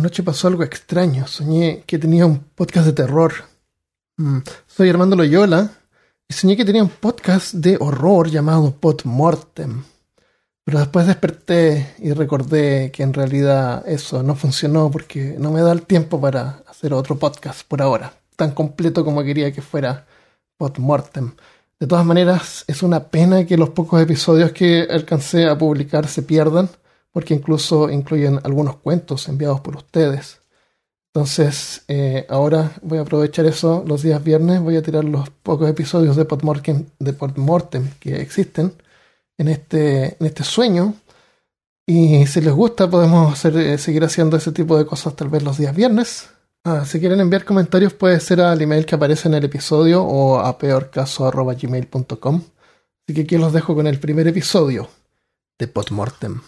Anoche pasó algo extraño. Soñé que tenía un podcast de terror. Mm, Soy Armando Loyola y soñé que tenía un podcast de horror llamado Podmortem. Pero después desperté y recordé que en realidad eso no funcionó porque no me da el tiempo para hacer otro podcast por ahora, tan completo como quería que fuera Podmortem. De todas maneras, es una pena que los pocos episodios que alcancé a publicar se pierdan, porque incluso incluyen algunos cuentos enviados por ustedes. Entonces, eh, ahora voy a aprovechar eso los días viernes, voy a tirar los pocos episodios de Podmortem, que existen en este, en este sueño. Y si les gusta, podemos eh, seguir haciendo ese tipo de cosas tal vez los días viernes. Ah, si quieren enviar comentarios puede ser al email que aparece en el episodio o a peorcaso.gmail.com. Así que aquí los dejo con el primer episodio de Podmortem.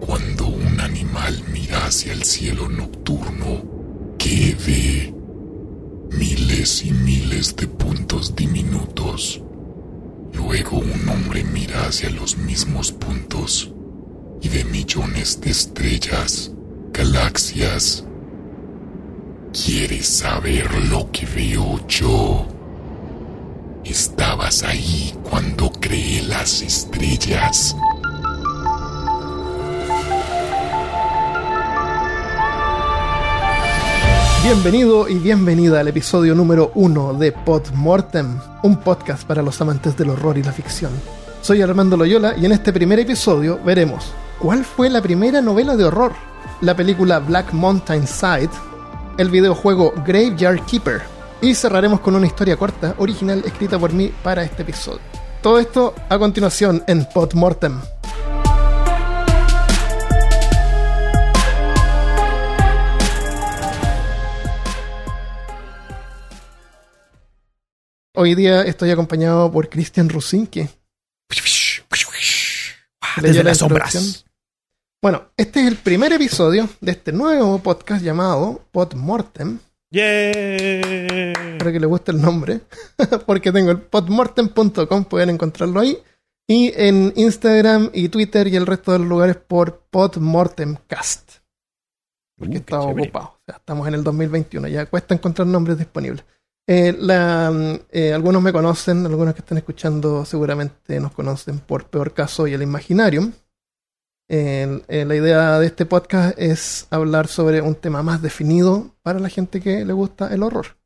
Cuando un animal mira hacia el cielo nocturno, ¿qué ve? Miles y miles de puntos diminutos. Luego un hombre mira hacia los mismos puntos y ve millones de estrellas galaxias. ¿Quieres saber lo que veo yo? Estabas ahí cuando creé las estrellas. Bienvenido y bienvenida al episodio número uno de Podmortem, un podcast para los amantes del horror y la ficción. Soy Armando Loyola y en este primer episodio veremos cuál fue la primera novela de horror la película Black Mountain Side, el videojuego Graveyard Keeper y cerraremos con una historia corta original escrita por mí para este episodio. Todo esto a continuación en Podmortem. Hoy día estoy acompañado por Christian Rusinke. Desde las sombras. Bueno, este es el primer episodio de este nuevo podcast llamado Podmortem. ¡Yay! Espero que les guste el nombre, porque tengo el podmortem.com, pueden encontrarlo ahí. Y en Instagram y Twitter y el resto de los lugares por Podmortemcast. Porque Uh, qué estaba chévere. ocupado. O sea, estamos en el 2021, ya cuesta encontrar nombres disponibles. Eh, la, mm, eh, algunos me conocen, algunos que están escuchando seguramente nos conocen por Peor Caso y el Imaginarium. Eh, la idea de este podcast es hablar sobre un tema más definido para la gente que le gusta el horror.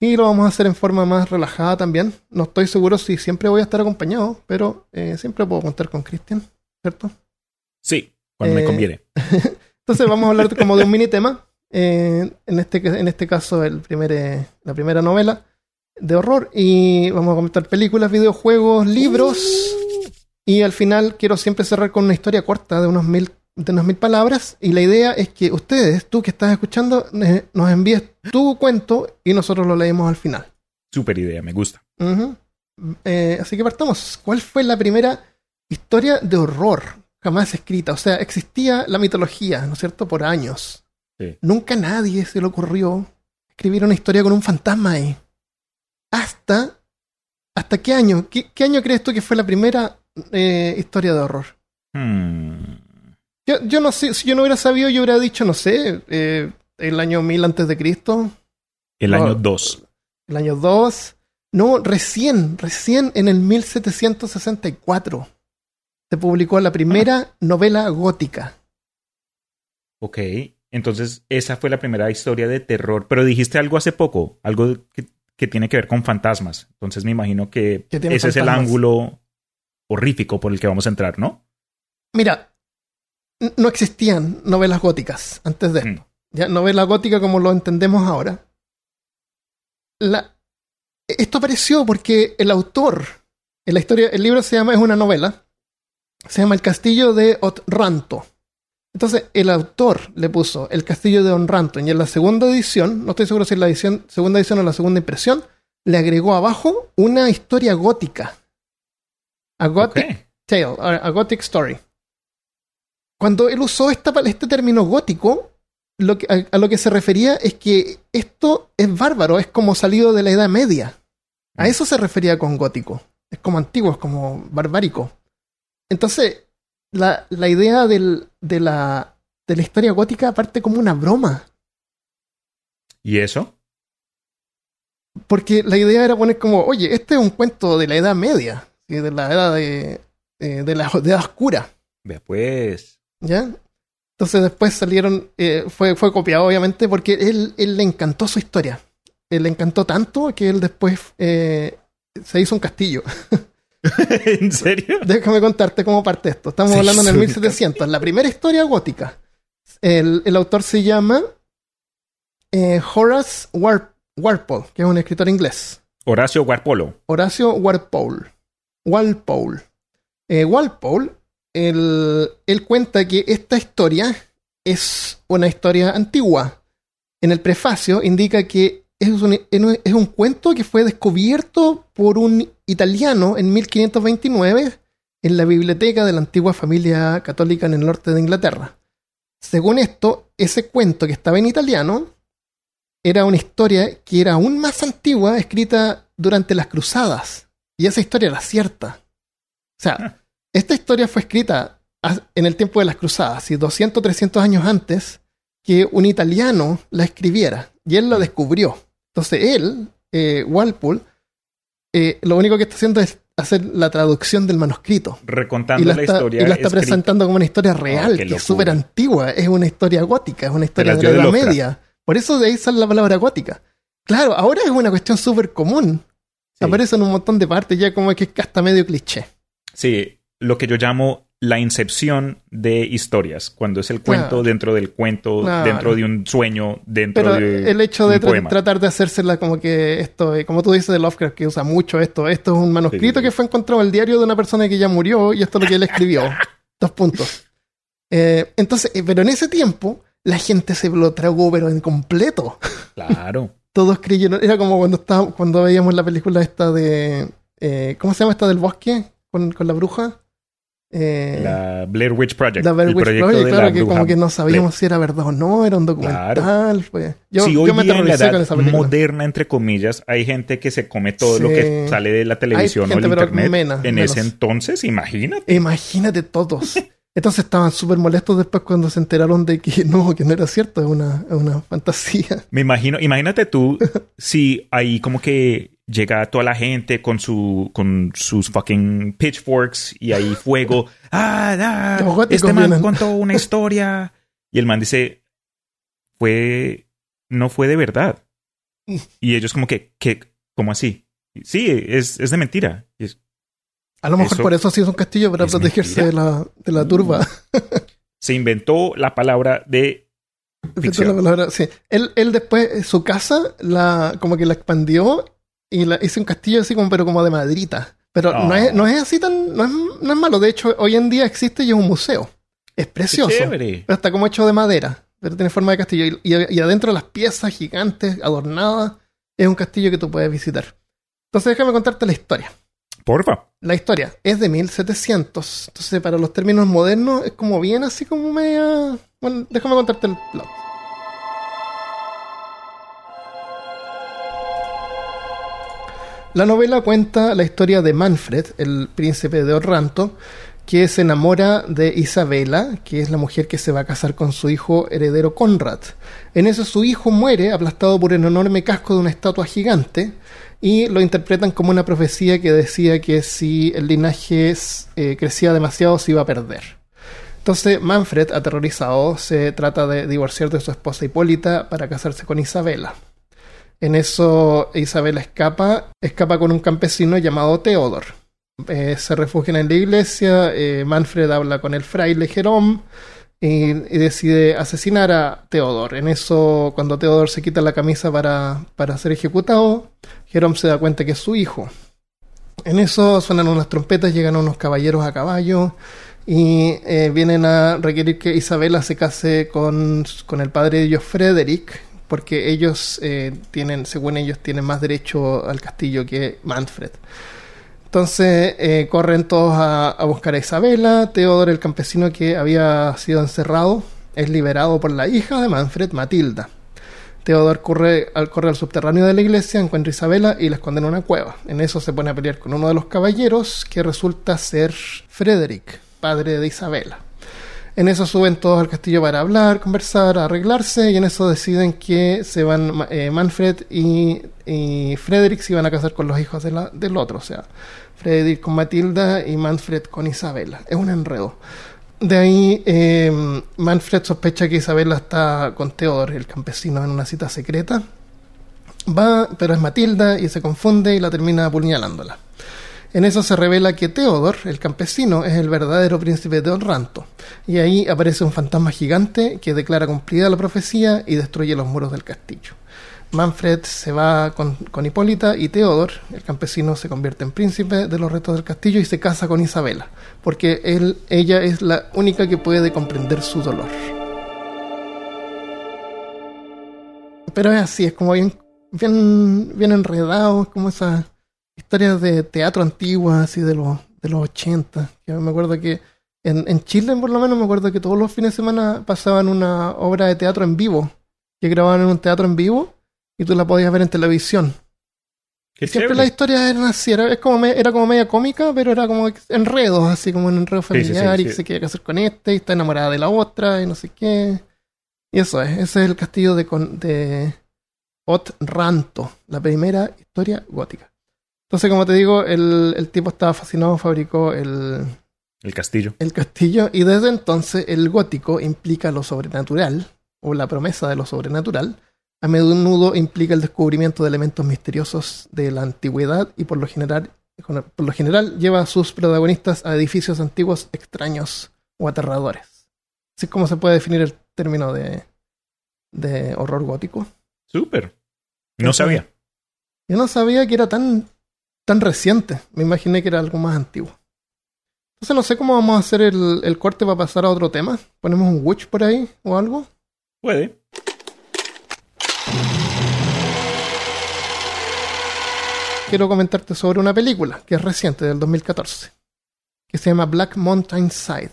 Y lo vamos a hacer en forma más relajada también. No estoy seguro si siempre voy a estar acompañado, pero siempre puedo contar con Cristian, ¿cierto? Sí, cuando me conviene. Entonces vamos a hablar como de un mini tema. Eh, en, este, en este caso, el primer, eh, la primera novela de horror. Y vamos a comentar películas, videojuegos, libros. Y al final quiero siempre cerrar con una historia corta de unos mil, de unas mil palabras. Y la idea es que ustedes, tú que estás escuchando, eh, nos envíes tu cuento y nosotros lo leemos al final. Super idea, me gusta. Eh, así que partamos. ¿Cuál fue la primera historia de horror jamás escrita? O sea, existía la mitología, ¿no es cierto? Por años. Sí. Nunca a nadie se le ocurrió escribir una historia con un fantasma ahí. Hasta. ¿Hasta qué año? ¿Qué, qué año crees tú que fue la primera eh, historia de horror? Hmm. Yo, yo no sé, si yo no hubiera sabido, yo hubiera dicho, no sé, eh, el año 1000 antes de Cristo. El año 2. El año 2. No, recién, recién en el 1764 se publicó la primera novela gótica. Ok. Entonces, esa fue la primera historia de terror. Pero dijiste algo hace poco, algo que, que tiene que ver con fantasmas. Entonces me imagino que ese es el ángulo horrífico por el que vamos a entrar, ¿no? Mira, no existían novelas góticas antes de esto. Ya, novela gótica como lo entendemos ahora. La, esto apareció porque el autor, en la historia, el libro se llama, es una novela, se llama El Castillo de Otranto. Entonces, el autor le puso El Castillo de Otranto y en la segunda edición, no estoy seguro si es la edición, segunda edición o la segunda impresión, le agregó abajo una historia gótica. A Gothic. Tale, a, Gothic Story. Cuando él usó esta, este término gótico, lo que, a, a lo que se refería es que esto es bárbaro, es como salido de la Edad Media. A eso se refería con gótico. Es como antiguo, es como barbárico. Entonces, la, la idea del- de, la, de la historia gótica parte como una broma. ¿Y eso? Porque la idea era poner como, oye, este es un cuento de la Edad Media, de la Edad de, eh, de la Edad Oscura. Vea pues. ¿Ya? Entonces después salieron, eh, fue, fue copiado obviamente porque él, él le encantó su historia. Él le encantó tanto que él después eh, se hizo un castillo. ¿En serio? Déjame contarte cómo parte esto. Estamos hablando en el hizo un 1700, la primera historia gótica. El, el autor se llama eh, Horace War- Walpole, que es un escritor inglés. Horacio Guarpolo. Horacio Walpole. Walpole. Eh, Walpole, él, él cuenta que esta historia es una historia antigua. En el prefacio indica que es un, es un cuento que fue descubierto por un italiano en 1529 en la biblioteca de la antigua familia católica en el norte de Inglaterra. Según esto, ese cuento que estaba en italiano era una historia que era aún más antigua, escrita durante las cruzadas. Y esa historia era cierta. O sea, esta historia fue escrita en el tiempo de las cruzadas, y 200, 300 años antes que un italiano la escribiera. Y él la descubrió. Entonces él, eh, Walpole, eh, lo único que está haciendo es hacer la traducción del manuscrito. Recontando Y la, la, está, historia. y la está escrita. presentando como una historia real, qué que es súper antigua, es una historia gótica, es una historia de la Edad. Media. Por eso de ahí sale la palabra gótica. Claro, ahora es una cuestión súper común. Sí. Aparece en un montón de partes ya como que es hasta medio cliché. Sí, lo que yo llamo la incepción de historias, cuando es el cuento Claro. dentro del cuento, Claro. dentro de un sueño, dentro Pero de el hecho de un tra- poema. tratar de hacérsela como que esto, eh, como tú dices de Lovecraft, que usa mucho esto, esto es un manuscrito Sí. que fue encontrado en el diario de una persona que ya murió y esto es lo que él escribió. Dos puntos. Eh, entonces, eh, pero en ese tiempo, la gente se lo tragó, pero en completo. Claro. Todos creyeron, era como cuando estábamos, cuando veíamos la película esta de. eh, ¿Cómo se llama esta del bosque? Con, con la bruja. Eh, La Blair Witch Project. la Blair el Witch proyecto Project, de claro, la que como que no sabíamos Blair. si era verdad o no, era un documental. Fue. Yo, sí, hoy yo me día en la edad con esa película. moderna, entre comillas, hay gente que se come todo lo que sale de la televisión o gente, el pero internet. mena, en menos. ese entonces, imagínate. Imagínate todos. Entonces estaban súper molestos después cuando se enteraron de que no, que no era cierto, es una, una fantasía. Me imagino, imagínate tú si ahí como que llega toda la gente con su con sus fucking pitchforks y ahí fuego. Ah, ah, este man contó una historia y el man dice fue no fue de verdad. Y ellos como que ¿qué? ¿Cómo así? Sí, es, es de mentira. Es- A lo mejor Eso por eso sí es un castillo para protegerse de la, de la turba. se inventó la palabra de Ficción. la palabra, sí. Él, él después, eh, su casa, la, como que la expandió y la hizo un castillo así como, pero como de madrita. Pero no, es, no es así tan, no es, no es malo. De hecho, hoy en día existe y es un museo. Es precioso. Pero está como hecho de madera. Pero tiene forma de castillo. Y, y- y adentro las piezas gigantes, adornadas, es un castillo que tú puedes visitar. Entonces déjame contarte la historia. Porfa. La historia es de 1700. Entonces, para los términos modernos, es como bien así como media... Bueno, déjame contarte el plot. La novela cuenta la historia de Manfred, el príncipe de Orranto, que se enamora de Isabela, que es la mujer que se va a casar con su hijo heredero Conrad. En eso su hijo muere aplastado por el enorme casco de una estatua gigante y lo interpretan como una profecía que decía que si el linaje eh, crecía demasiado se iba a perder. Entonces Manfred, aterrorizado, se trata de divorciar de su esposa Hipólita para casarse con Isabela. En eso Isabela escapa, escapa con un campesino llamado Teodor. Eh, se refugian en la iglesia, eh, Manfred habla con el fraile Jerón y, decide asesinar a Teodor. En eso, cuando Teodor se quita la camisa para, para ser ejecutado, Jerón se da cuenta que es su hijo. En eso suenan unas trompetas, llegan unos caballeros a caballo y eh, vienen a requerir que Isabela se case con, con el padre de ellos, Frederick, porque ellos eh, tienen, según ellos, tienen más derecho al castillo que Manfred. Entonces eh, corren todos a, buscar a Isabela. Teodoro, el campesino que había sido encerrado, es liberado por la hija de Manfred, Matilda. Teodoro corre al, corre al subterráneo de la iglesia, encuentra a Isabela y la esconde en una cueva. En eso se pone a pelear con uno de los caballeros que resulta ser Frederick, padre de Isabela. En eso suben todos al castillo para hablar, conversar, arreglarse, y en eso deciden que se van eh, Manfred y, Frederick se iban a casar con los hijos del otro, o sea, Frederick con Matilda y Manfred con Isabela. Es un enredo. De ahí eh, Manfred sospecha que Isabela está con Theodor, el campesino, en una cita secreta. Va, pero es Matilda y se confunde y la termina apuñalándola. En eso se revela que Theodor, el campesino, es el verdadero príncipe de Orranto. Y ahí aparece un fantasma gigante que declara cumplida la profecía y destruye los muros del castillo. Manfred se va con, con Hipólita y Theodor, el campesino, se convierte en príncipe de los restos del castillo y se casa con Isabela, porque él, ella es la única que puede comprender su dolor. Pero es así, es como bien, bien, bien enredado, como esas historias de teatro antiguas, así de los, de los 80. Que me acuerdo que en, en Chile, por lo menos, me acuerdo que todos los fines de semana pasaban una obra de teatro en vivo, que grababan en un teatro en vivo y tú la podías ver en televisión. Qué Siempre las historias eran así, era, es como me- era como media cómica, pero era como enredos, así como un enredo Sí, sí, sí, familiar y sí. que se quiere casar con este y está enamorada de la otra y no sé qué. Y eso es, ese es el castillo de, de Otranto, la primera historia gótica. Entonces, como te digo, el, el tipo estaba fascinado, fabricó el, El castillo. el castillo y desde entonces el gótico implica lo sobrenatural o la promesa de lo sobrenatural. A menudo implica el descubrimiento de elementos misteriosos de la antigüedad y por lo general, por lo general lleva a sus protagonistas a edificios antiguos extraños o aterradores. Así es como se puede definir el término de, de horror gótico. Súper. No sabía. Yo no sabía que era tan, tan reciente. Me imaginé que era algo más antiguo. Entonces no sé cómo vamos a hacer el, el corte para pasar a otro tema. Ponemos un witch por ahí o algo. Puede. Quiero comentarte sobre una película que es reciente, del 2014. Que se llama Black Mountain Side.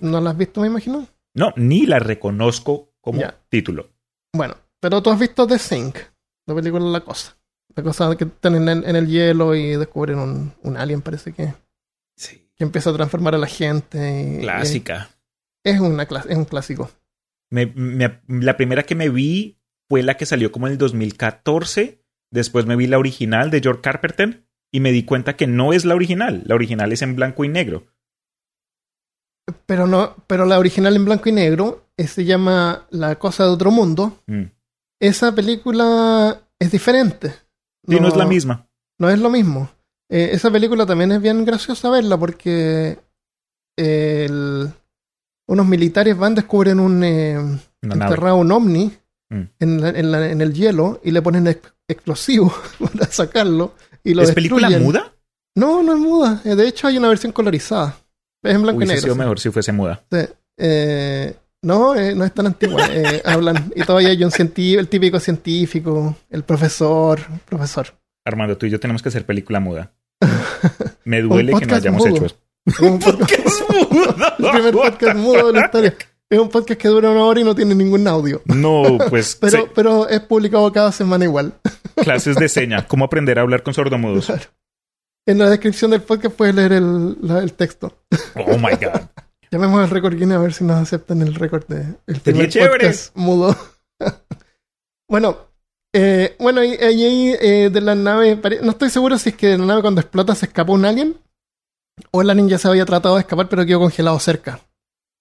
¿No la has visto, me imagino? No, ni la reconozco como título. Bueno, pero tú has visto The Sink, la película La Cosa. La cosa que están en el, en el hielo y descubren un, un alien, parece que, Sí. que empieza a transformar a la gente. y- Clásica. Es, una, es un clásico. Me- me- la primera que me vi fue la que salió como en el 2014. Después me vi la original de George Carpenter y me di cuenta que no es la original. La original es en blanco y negro. Pero no, pero la original en blanco y negro eh, se llama La cosa de otro mundo. Mm. Esa película es diferente. Sí, no, es la misma. No es lo mismo. Eh, esa película también es bien graciosa verla porque el- unos militares van, descubren un eh, enterrado un ovni Mm. en, la- en la- en el hielo y le ponen ex- explosivos para sacarlo y lo ¿Es película muda? No, no es muda. Eh, De hecho hay una versión colorizada. Es en blanco y negro. sido mejor si fuese muda. Sí. Eh, no, eh, no es tan antigua. Eh, hablan. Y todavía hay un científico, el típico científico, el profesor, profesor. Armando, tú y yo tenemos que hacer película muda. Me duele que no hayamos mudo. hecho eso. Es un podcast- el primer podcast mudo de la historia. Es un podcast que dura una hora y no tiene ningún audio. No, pues Pero, se- pero es publicado cada semana igual. clases de seña. ¿Cómo aprender a hablar con sordomudos? Claro. En la descripción del podcast puedes leer el, la- el texto. Oh my God. Llamemos al récord Guinness a ver si nos aceptan el récord de el primer chévere. podcast mudo. bueno, eh, bueno, ahí eh, de la nave, no estoy seguro si es que de la nave cuando explota se escapó un alien o el alien ya se había tratado de escapar pero quedó congelado cerca.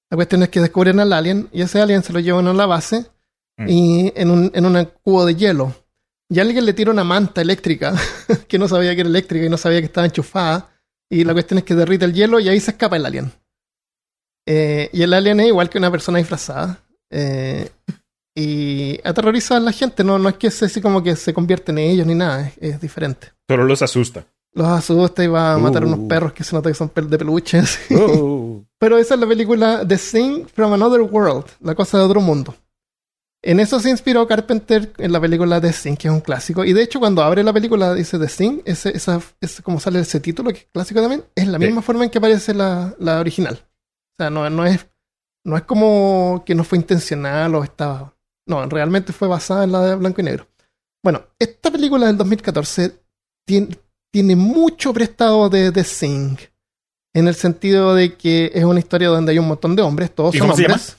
La cuestión es que descubren al alien y ese alien se lo llevan a la base Mm. y en un, en un cubo de hielo. Y alguien le tira una manta eléctrica que no sabía que era eléctrica y no sabía que estaba enchufada. Y la cuestión es que derrite el hielo y ahí se escapa el alien. Eh, y el alien es igual que una persona disfrazada. eh, y aterroriza a la gente. No, no es que se, así como que se convierte en ellos ni nada. Es, es diferente. Solo los asusta. Los asusta y va a matar Uh. unos perros que se nota que son de peluche. así. Oh. Pero esa es la película The Thing from Another World, la cosa de otro mundo. En eso se inspiró Carpenter en la película The Thing, que es un clásico. Y de hecho, cuando abre la película, dice The Thing, ese, esa, ese como sale ese título, que es clásico también, es la Sí. misma forma en que aparece la, la original. O sea, no, no, es, no es como que no fue intencional o estaba. No, realmente fue basada en la de blanco y negro. Bueno, esta película del 2014 tiene, tiene mucho prestado de The Thing. En el sentido de que es una historia donde hay un montón de hombres, todos ¿Y son cómo se hombres.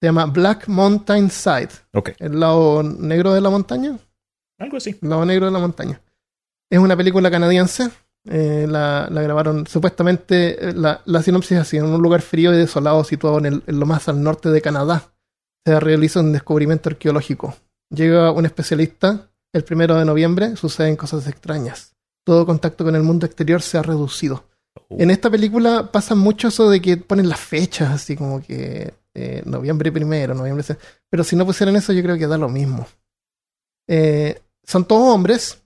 Se llama Black Mountain Side, Ok. el lado negro de la montaña. Algo así. El lado negro de la montaña. Es una película canadiense. Eh, la, la grabaron supuestamente. eh, La, la sinopsis es así: en un lugar frío y desolado situado en, el- en lo más al norte de Canadá, se realiza un descubrimiento arqueológico. Llega un especialista el primero de noviembre, suceden cosas extrañas. Todo contacto con el mundo exterior se ha reducido. Oh. En esta película pasa mucho eso de que ponen las fechas, así como que eh, noviembre primero, noviembre. Pero si no pusieran eso, yo creo que da lo mismo. Eh, son todos hombres.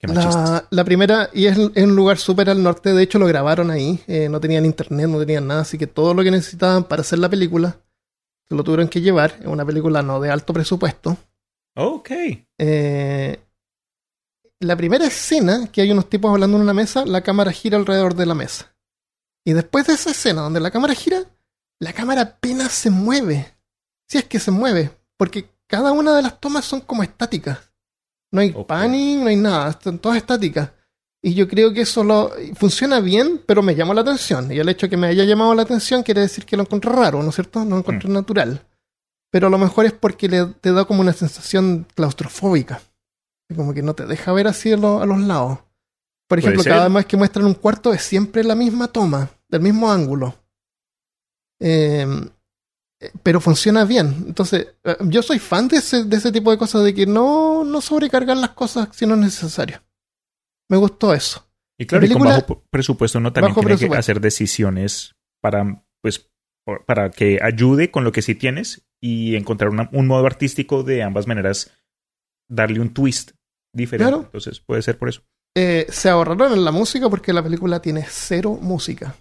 Qué. La, la primera, y es, es un lugar súper al norte, de hecho lo grabaron ahí, eh, no tenían internet, no tenían nada, así que todo lo que necesitaban para hacer la película se lo tuvieron que llevar. Es una película no de alto presupuesto. Ok. Eh, la primera escena, que hay unos tipos hablando en una mesa, la cámara gira alrededor de la mesa. Y después de esa escena donde la cámara gira, la cámara apenas se mueve. Si es que se mueve, porque cada una de las tomas son como estáticas. No hay Ok. panning, no hay nada, están todas estáticas. Y yo creo que eso lo, funciona bien, pero me llamó la atención. Y el hecho de que me haya llamado la atención quiere decir que lo encontré raro, ¿no es cierto? No lo encontré natural. Pero a lo mejor es porque le, te da como una sensación claustrofóbica. Como que no te deja ver así a, lo- a los lados. Por ejemplo, cada vez que muestran un cuarto es siempre la misma toma, del mismo ángulo. Eh, pero funciona bien. Entonces, eh, yo soy fan de ese, de ese tipo de cosas, de que no, no sobrecargar las cosas si no es necesario. Me gustó eso. Y claro, y con bajo presupuesto uno también tiene que hacer decisiones para, pues, para que ayude con lo que sí tienes y encontrar una- un modo artístico de ambas maneras, darle un twist diferente. Claro. Entonces puede ser por eso. Eh, se ahorraron en la música porque la película tiene cero música.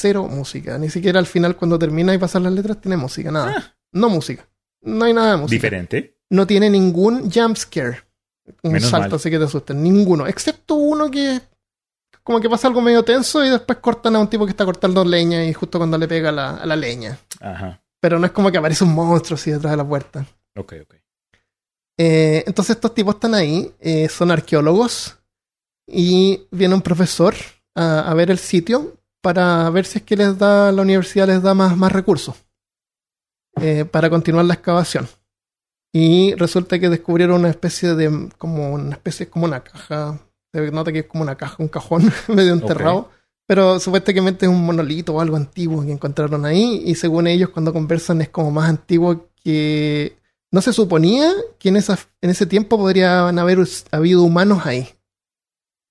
Cero música. Ni siquiera al final, cuando termina y pasan las letras, tiene música. Nada. Ah. No música. No hay nada de música. Diferente. No tiene ningún jump scare. Un Menos salto mal. así que te asusten. Ninguno. Excepto uno que. Como que pasa algo medio tenso y después cortan a un tipo que está cortando leña y justo cuando le pega la, a la leña. Ajá. Pero no es como que aparece un monstruo así detrás de la puerta. Ok, ok. Eh, entonces estos tipos están ahí, eh, son arqueólogos y viene un profesor a, a ver el sitio para ver si es que les da la universidad les da más, más recursos eh, para continuar la excavación. Y resulta que descubrieron una especie de como una especie como una caja, se nota que es como una caja, un cajón medio enterrado. Pero supuestamente es un monolito o algo antiguo que encontraron ahí. Y según ellos, cuando conversan, es como más antiguo que no se suponía que en, esa, en ese tiempo podrían haber habido humanos ahí.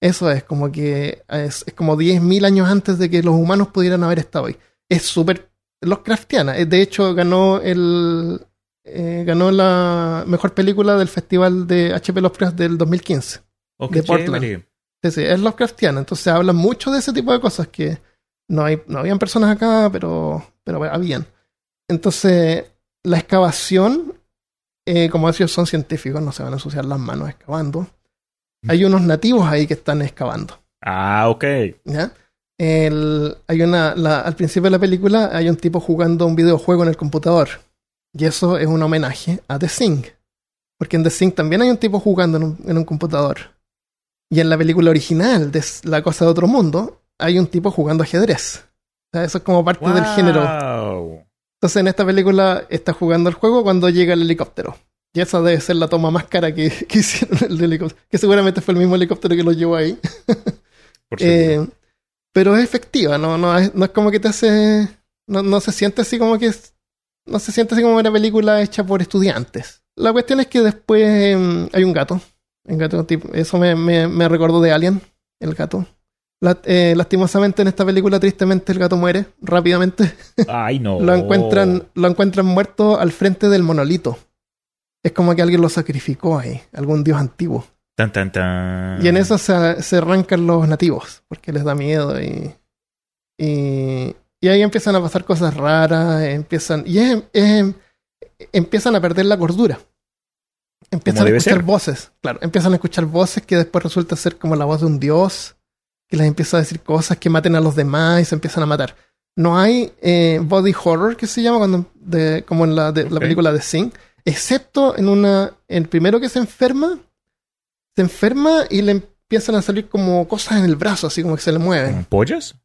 Eso es, como que es, es como 10.000 años antes de que los humanos pudieran haber estado ahí. Es súper Lovecraftiana. Eh, De hecho, ganó el eh, ganó la mejor película del festival de HP Lovecraft del 2015. Ok, De Portland. chévere. Sí, sí, es Lovecraftiana. Entonces se habla mucho de ese tipo de cosas que no hay, no habían personas acá, pero, pero bueno, habían. Entonces, la excavación, eh, como ellos son científicos, no se van a ensuciar las manos excavando. Hay unos nativos ahí que están excavando. Ah, ok. ¿ya? El- hay una, la- al principio de la película hay un tipo jugando un videojuego en el computador. Y eso es un homenaje a The Thing. Porque en The Thing también hay un tipo jugando en un, en un computador. Y en la película original de La Cosa de Otro Mundo hay un tipo jugando ajedrez. O sea, eso es como parte del género. Entonces en esta película está jugando el juego cuando llega el helicóptero. Y esa debe ser la toma más cara que, que hicieron el helicóptero. Que seguramente fue el mismo helicóptero que lo llevó ahí. Por. Eh, pero es efectiva, no, no, es, no es como que te hace. No, no se siente así como que. es- no se siente así como una película hecha por estudiantes. La cuestión es que después em, hay un gato. Un gato tipo, eso me, me, me recordó de Alien, el gato. La- eh, lastimosamente en esta película, tristemente, el gato muere rápidamente. Ay, no. Lo encuentran, lo encuentran muerto al frente del monolito. Es como que alguien lo sacrificó ahí, algún dios antiguo. Tan, tan, tan. Y en eso se, se arrancan los nativos, porque les da miedo y, y, y ahí empiezan a pasar cosas raras, empiezan, y es- es- empiezan a perder la cordura. Empiezan a escuchar ser. voces, claro, empiezan a escuchar voces que después resulta ser como la voz de un dios, que les empieza a decir cosas que maten a los demás y se empiezan a matar. No hay eh, body horror que se llama cuando de, como en la, de, la película de Sing, excepto en una, el primero que se enferma, se enferma y le empiezan a salir como cosas en el brazo, así como que se le mueven. ¿Como pollas?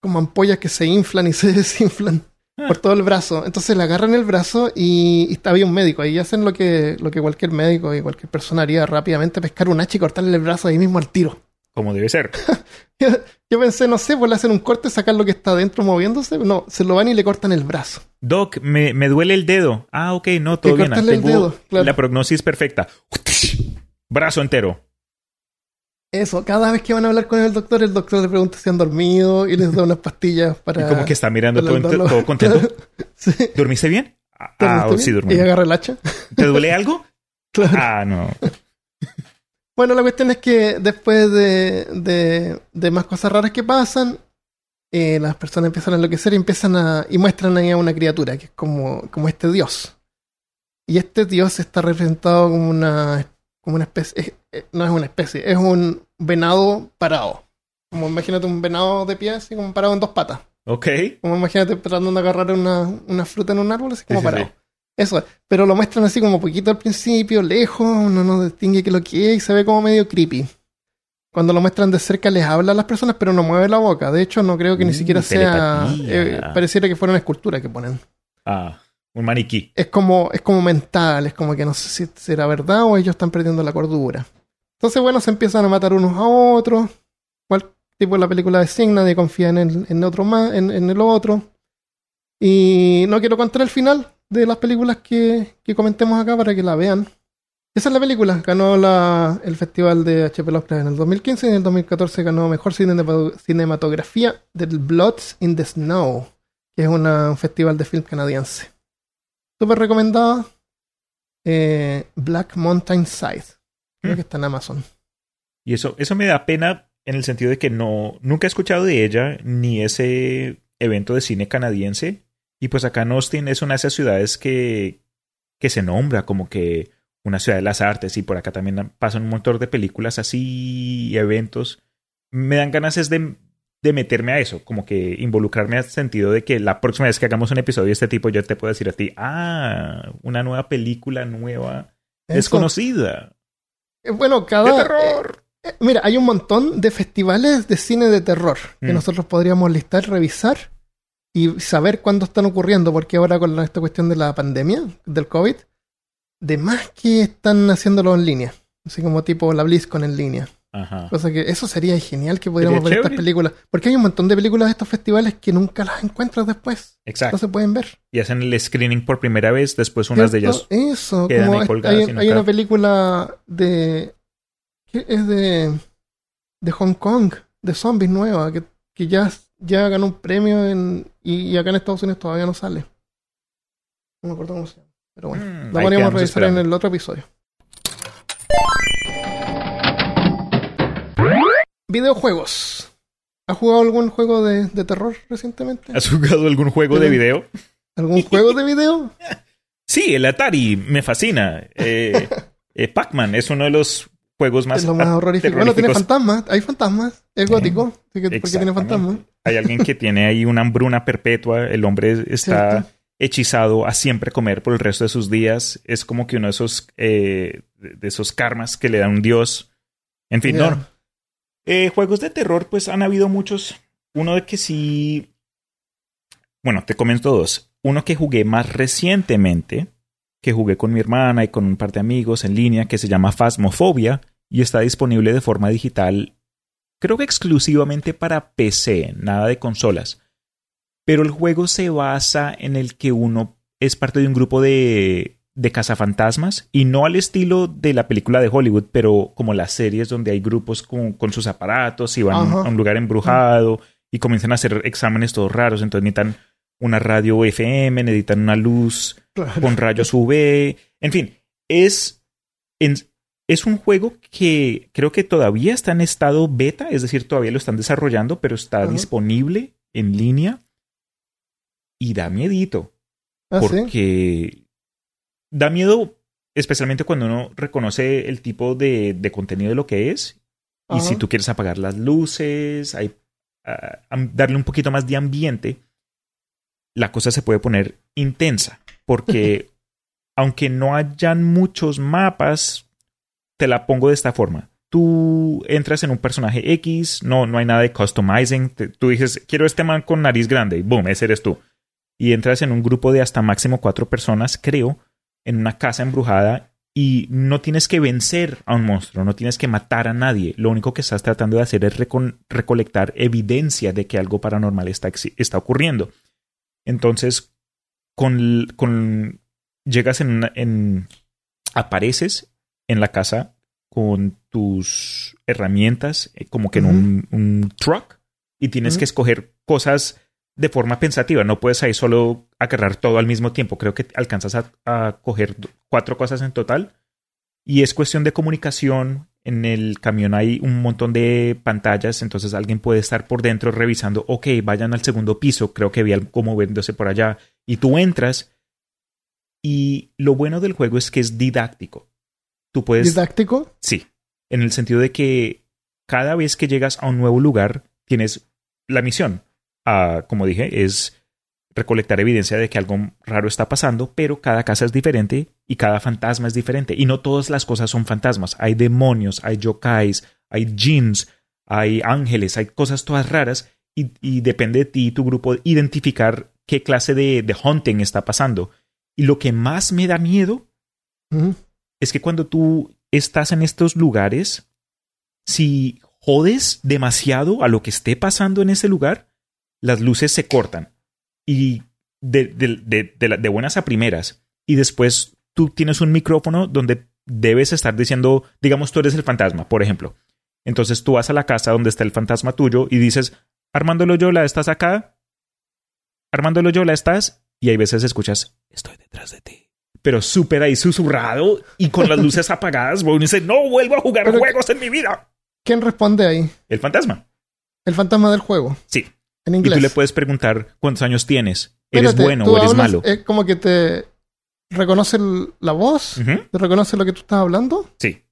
como ampollas que se inflan y se desinflan Ah. por todo el brazo. Entonces le agarran el brazo y, y está había un médico ahí. Hacen lo que, lo que cualquier médico y cualquier persona haría rápidamente, pescar un hacha y cortarle el brazo ahí mismo al tiro. Como debe ser. Yo pensé, no sé, pues le hacen un corte, sacar lo que está dentro moviéndose. No, se lo van y le cortan el brazo. Doc, me, me duele el dedo. Ah, ok, no, todo bien. cortarle el Tengo dedo, claro. la prognosis perfecta. Brazo entero. Eso, cada vez que van a hablar con el doctor, el doctor le pregunta si han dormido y les da unas pastillas para... Y como que está mirando todo, dolor. todo contento. Sí. ¿Dormiste bien? Ah, ¿Dormiste sí, dormí. Y agarra el hacha. ¿Te duele algo? Claro. Ah, no. Bueno, la cuestión es que después de, de, de más cosas raras que pasan, eh, las personas empiezan a enloquecer y empiezan a. y muestran ahí a una criatura que es como, como este dios. Y este dios está representado como una. como una especie. es- no es una especie, es un venado parado. Como imagínate un venado de pie, así como parado en dos patas. Ok. Como imagínate tratando de agarrar una, una fruta en un árbol, así como sí, parado. sí. Eso es. Pero lo muestran así como poquito al principio, lejos, uno no distingue qué lo que es y se ve como medio creepy. Cuando lo muestran de cerca les habla a las personas, pero no mueve la boca. De hecho, no creo que ni Mm, siquiera sea... eh, pareciera que fuera una escultura que ponen. Ah, un maniquí. Es como, es como mental, es como que no sé si será verdad o ellos están perdiendo la cordura. Entonces, bueno, se empiezan a matar unos a otros. Cual tipo de la película de Sign, nadie confía en el, en otro más, en, en el otro. Y no quiero contar el final de las películas que, que comentemos acá para que la vean. Esa es la película. Ganó la, el festival de HP Lovecraft en el 2015 y en el 2014 ganó Mejor Cinema- Cinematografía del Bloods in the Snow, que es una- un festival de film canadiense. Súper recomendada. Eh, Black Mountain Side. Creo Mm. que está en Amazon. Y eso, eso me da pena en el sentido de que no, nunca he escuchado de ella ni ese evento de cine canadiense. Y pues acá en Austin es una de esas ciudades que, que se nombra como que una ciudad de las artes y por acá también pasan un montón de películas así y eventos. Me dan ganas es de, de meterme a eso, como que involucrarme al sentido de que la próxima vez que hagamos un episodio de este tipo yo te puedo decir a ti, ah, una nueva película nueva, Eso. desconocida, Eh, Bueno, de cada. terror. eh, mira, hay un montón de festivales de cine de terror que Mm. nosotros podríamos listar, revisar y saber cuándo están ocurriendo, porque ahora con esta cuestión de la pandemia, del COVID, de más que están haciéndolo en línea. Así como tipo la BlizzCon en línea. Ajá. Cosa que eso sería genial que pudiéramos ver estas películas. Porque hay un montón de películas de estos festivales que nunca las encuentras después. Exacto. No se pueden ver. y hacen el screening por primera vez, después unas de ellas. Eso, quedan como ahí es- colgadas hay, y hay nunca- una película de. ¿Qué es de. de Hong Kong, de zombies nueva, que, que ya, ya ganó un premio en, y, y acá en Estados Unidos todavía no sale. No me acuerdo cómo se llama. Pero bueno, Mm, la podríamos revisar esperando. en el otro episodio. Videojuegos. ¿Has jugado algún juego de, de terror recientemente? ¿Has jugado algún juego de video? ¿Algún juego de video? Sí, el Atari me fascina. Eh, eh, Pac-Man es uno de los juegos más, es lo más horrorífico. Bueno, tiene fantasmas. Hay fantasmas. Es gótico. así que- porque tiene fantasmas. Hay alguien que tiene ahí una hambruna perpetua. El hombre está Cierto. hechizado a siempre comer por el resto de sus días. Es como que uno de esos, eh, de esos karmas que le da un dios. En fin, no. Eh, juegos de terror, pues han habido muchos. Uno de que sí. Bueno, te comento dos. Uno que jugué más recientemente, que jugué con mi hermana y con un par de amigos en línea, que se llama Phasmophobia y está disponible de forma digital, creo que exclusivamente para PC, nada de consolas. Pero el juego se basa en el que uno es parte de un grupo de, de cazafantasmas y no al estilo de la película de Hollywood, pero como las series donde hay grupos con, con sus aparatos y van Ajá. a un lugar embrujado y comienzan a hacer exámenes todos raros, entonces necesitan una radio FM, necesitan una luz Claro. con rayos UV. En fin, es, en- es un juego que creo que todavía está en estado beta, es decir, todavía lo están desarrollando, pero está disponible en línea y da miedito, Ah, sí. porque da miedo especialmente cuando uno reconoce el tipo de, de contenido de lo que es y si tú quieres apagar las luces, hay, ah, darle un poquito más de ambiente, la cosa se puede poner intensa. Porque aunque no hayan muchos mapas, te la pongo de esta forma. tú entras en un personaje X, no, no hay nada de customizing. Tú dices, quiero este man con nariz grande, y boom, ese eres tú. Y entras en un grupo de hasta máximo cuatro personas, creo, en una casa embrujada y no tienes que vencer a un monstruo, no tienes que matar a nadie. Lo único que estás tratando de hacer es recolectar evidencia de que algo paranormal está, está ocurriendo. Entonces, con, con llegas en, en apareces en la casa con tus herramientas, eh, como que en un, un truck, y tienes que escoger cosas de forma pensativa. No puedes ahí solo agarrar todo al mismo tiempo. Creo que alcanzas a, a coger cuatro cosas en total. Y es cuestión de comunicación. En el camión hay un montón de pantallas, entonces alguien puede estar por dentro revisando, ok, vayan al segundo piso, creo que vi algo moviéndose por allá. Y tú entras. Y lo bueno del juego es que es didáctico. Tú puedes Didáctico. Sí, en el sentido de que cada vez que llegas a un nuevo lugar, tienes la misión. Ah, como dije, es recolectar evidencia de que algo raro está pasando, pero cada casa es diferente y cada fantasma es diferente. Y no todas las cosas son fantasmas. Hay demonios, hay yokais, hay jinns, hay ángeles, hay cosas todas raras y, y depende de ti y tu grupo identificar qué clase de, de hunting está pasando. Y lo que más me da miedo. Es que cuando tú estás en estos lugares, si jodes demasiado a lo que esté pasando en ese lugar, las luces se cortan. Y de, buenas a primeras. Y después tú tienes un micrófono donde debes estar diciendo, digamos, tú eres el fantasma, por ejemplo. Entonces tú vas a la casa donde está el fantasma tuyo y dices, Armando Loyola, ¿estás acá? Armando Loyola, ¿estás? Y hay veces escuchas, estoy detrás de ti. Pero súper ahí susurrado y con las luces apagadas, uno dice, no vuelvo a jugar Pero- juegos en mi vida. ¿Quién responde ahí? El fantasma. El fantasma del juego. Sí. En Y inglés. tú le puedes preguntar cuántos años tienes. ¿Eres bueno o eres hablas, malo? Es como que te reconoce la voz. ¿Te reconoce lo que tú estás hablando? Sí.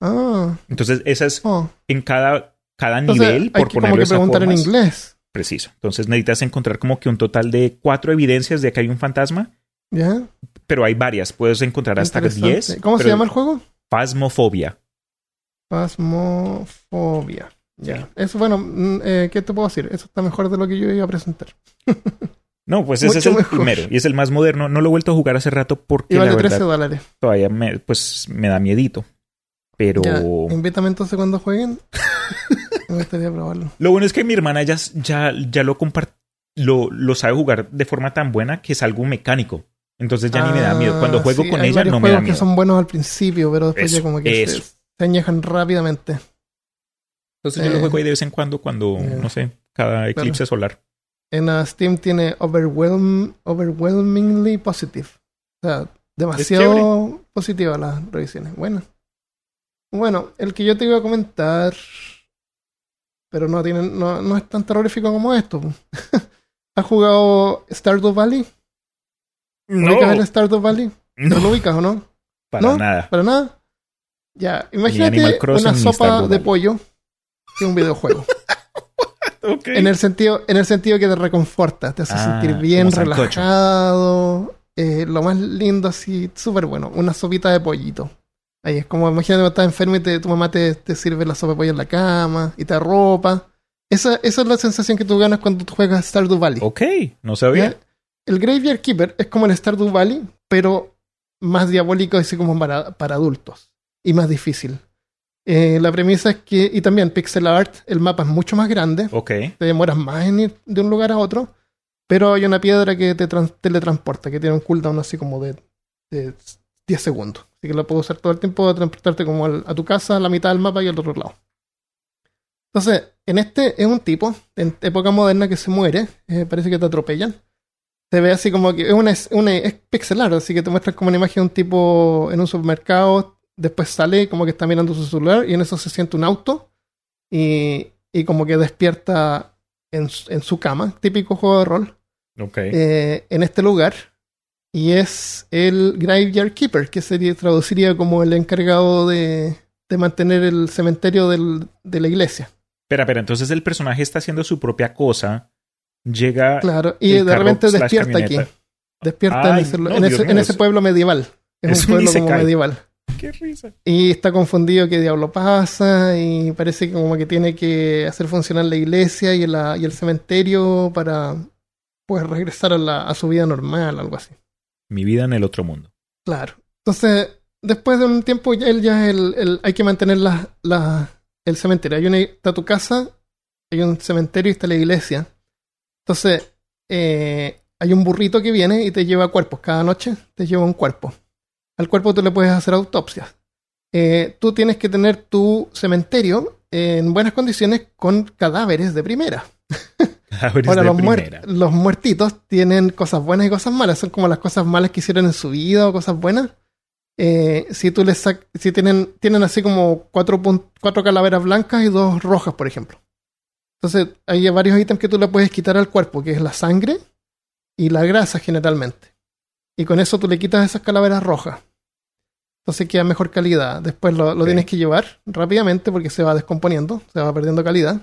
Ah. Entonces, esa es oh. en cada, cada Entonces, nivel, hay por que como ponerlo que de esa preguntar en inglés. Preciso. Entonces necesitas encontrar como que un total de cuatro evidencias de que hay un fantasma, ¿Ya? pero hay varias. Puedes encontrar hasta Interesante. 10. ¿Cómo se llama el juego? Phasmophobia. Pasmofobia. Ya. Eso, bueno, mm, eh, ¿qué te puedo decir? Eso está mejor de lo que yo iba a presentar. No, pues ese es el mejor. primero y es el más moderno. No lo he vuelto a jugar hace rato porque Y vale la 13 verdad dólares. todavía me, pues, me da miedito. Pero Ya. Invítame entonces cuando jueguen. Me gustaría probarlo. lo bueno es que mi hermana ya, ya, ya lo lo, lo sabe jugar de forma tan buena que es algo mecánico. Entonces ya ni me da miedo. Cuando Ah, juego sí, con hay ella no me da miedo. que son buenos al principio, pero después Eso, ya como que se, se añejan rápidamente. Entonces yo lo Eh, juego ahí de vez en cuando, cuando, eh, no sé, cada eclipse solar. En uh, Steam tiene overwhelm, overwhelmingly positive. O sea, demasiado positiva las revisiones. Bueno. Bueno, el que yo te iba a comentar, pero no tiene, no, no es tan terrorífico como esto. ¿Has jugado Stardew Valley? ¿Ubicas el Stardew Valley? ¿No lo no, ubicas o no? para ¿no? nada. ¿Para nada? Ya, imagínate una sopa de pollo que un videojuego. Ok. En el sentido, en el sentido que te reconforta, te hace Ah, sentir bien relajado. eh, lo más lindo, así, súper bueno. Una sopita de pollito. Ahí es como, imagínate estás enfermo y te- tu mamá te, te sirve la sopa de pollo en la cama y te arropa. Esa, esa es la sensación que tú ganas cuando tú juegas Stardew Valley. Ok, no sabía. ¿Ya? El Graveyard Keeper es como el Stardew Valley, pero más diabólico, así como para, para adultos. Y más difícil. Eh, la premisa es que, y también pixel art, el mapa es mucho más grande Ok. te demoras más en ir de un lugar a otro, pero hay una piedra que te trans- teletransporta, que tiene un cooldown así como de, de 10 segundos. Así que lo puedo usar todo el tiempo de transportarte como al- a tu casa, a la mitad del mapa y al otro lado. Entonces, en este es un tipo, en época moderna, que se muere, eh, parece que te atropellan. Se ve así como que es una, es una es pixel art, así que te muestran como una imagen de un tipo en un supermercado, después sale como que está mirando su celular y en eso se siente un auto y, y como que despierta en, su- en su cama, típico juego de rol, Ok. eh, en este lugar. Y es el Graveyard Keeper, que sería, traduciría como el encargado de, de mantener el cementerio del- de la iglesia. Espera, espera, entonces el personaje está haciendo su propia cosa. Llega. Claro, y de repente despierta aquí. Despierta en, Ay, ese, no, en, ese, mío, en ese pueblo medieval. Es un pueblo como medieval. Qué risa. Y está confundido qué diablo pasa y parece que como que tiene que hacer funcionar la iglesia y, la, y el cementerio para pues regresar a, la, a su vida normal, algo así. Mi vida en el otro mundo. Claro. Entonces, después de un tiempo, ya él ya es el, el- hay que mantener la, la, el cementerio. Hay una, está tu casa, hay un cementerio y está la iglesia. Entonces, eh, hay un burrito que viene y te lleva cuerpos. Cada noche te lleva un cuerpo. Al cuerpo tú le puedes hacer autopsias. Eh, tú tienes que tener tu cementerio en buenas condiciones con cadáveres de primera. Cadáveres Ahora, de los, muer- primera. los muertitos tienen cosas buenas y cosas malas. Son como las cosas malas que hicieron en su vida o cosas buenas. Eh, si tú les si tienen, tienen así como cuatro, cuatro calaveras blancas y dos rojas, por ejemplo. Entonces, hay varios ítems que tú le puedes quitar al cuerpo, que es la sangre y la grasa generalmente. Y con eso tú le quitas esas calaveras rojas. Entonces queda mejor calidad. Después lo, tienes que llevar rápidamente porque se va descomponiendo, se va perdiendo calidad.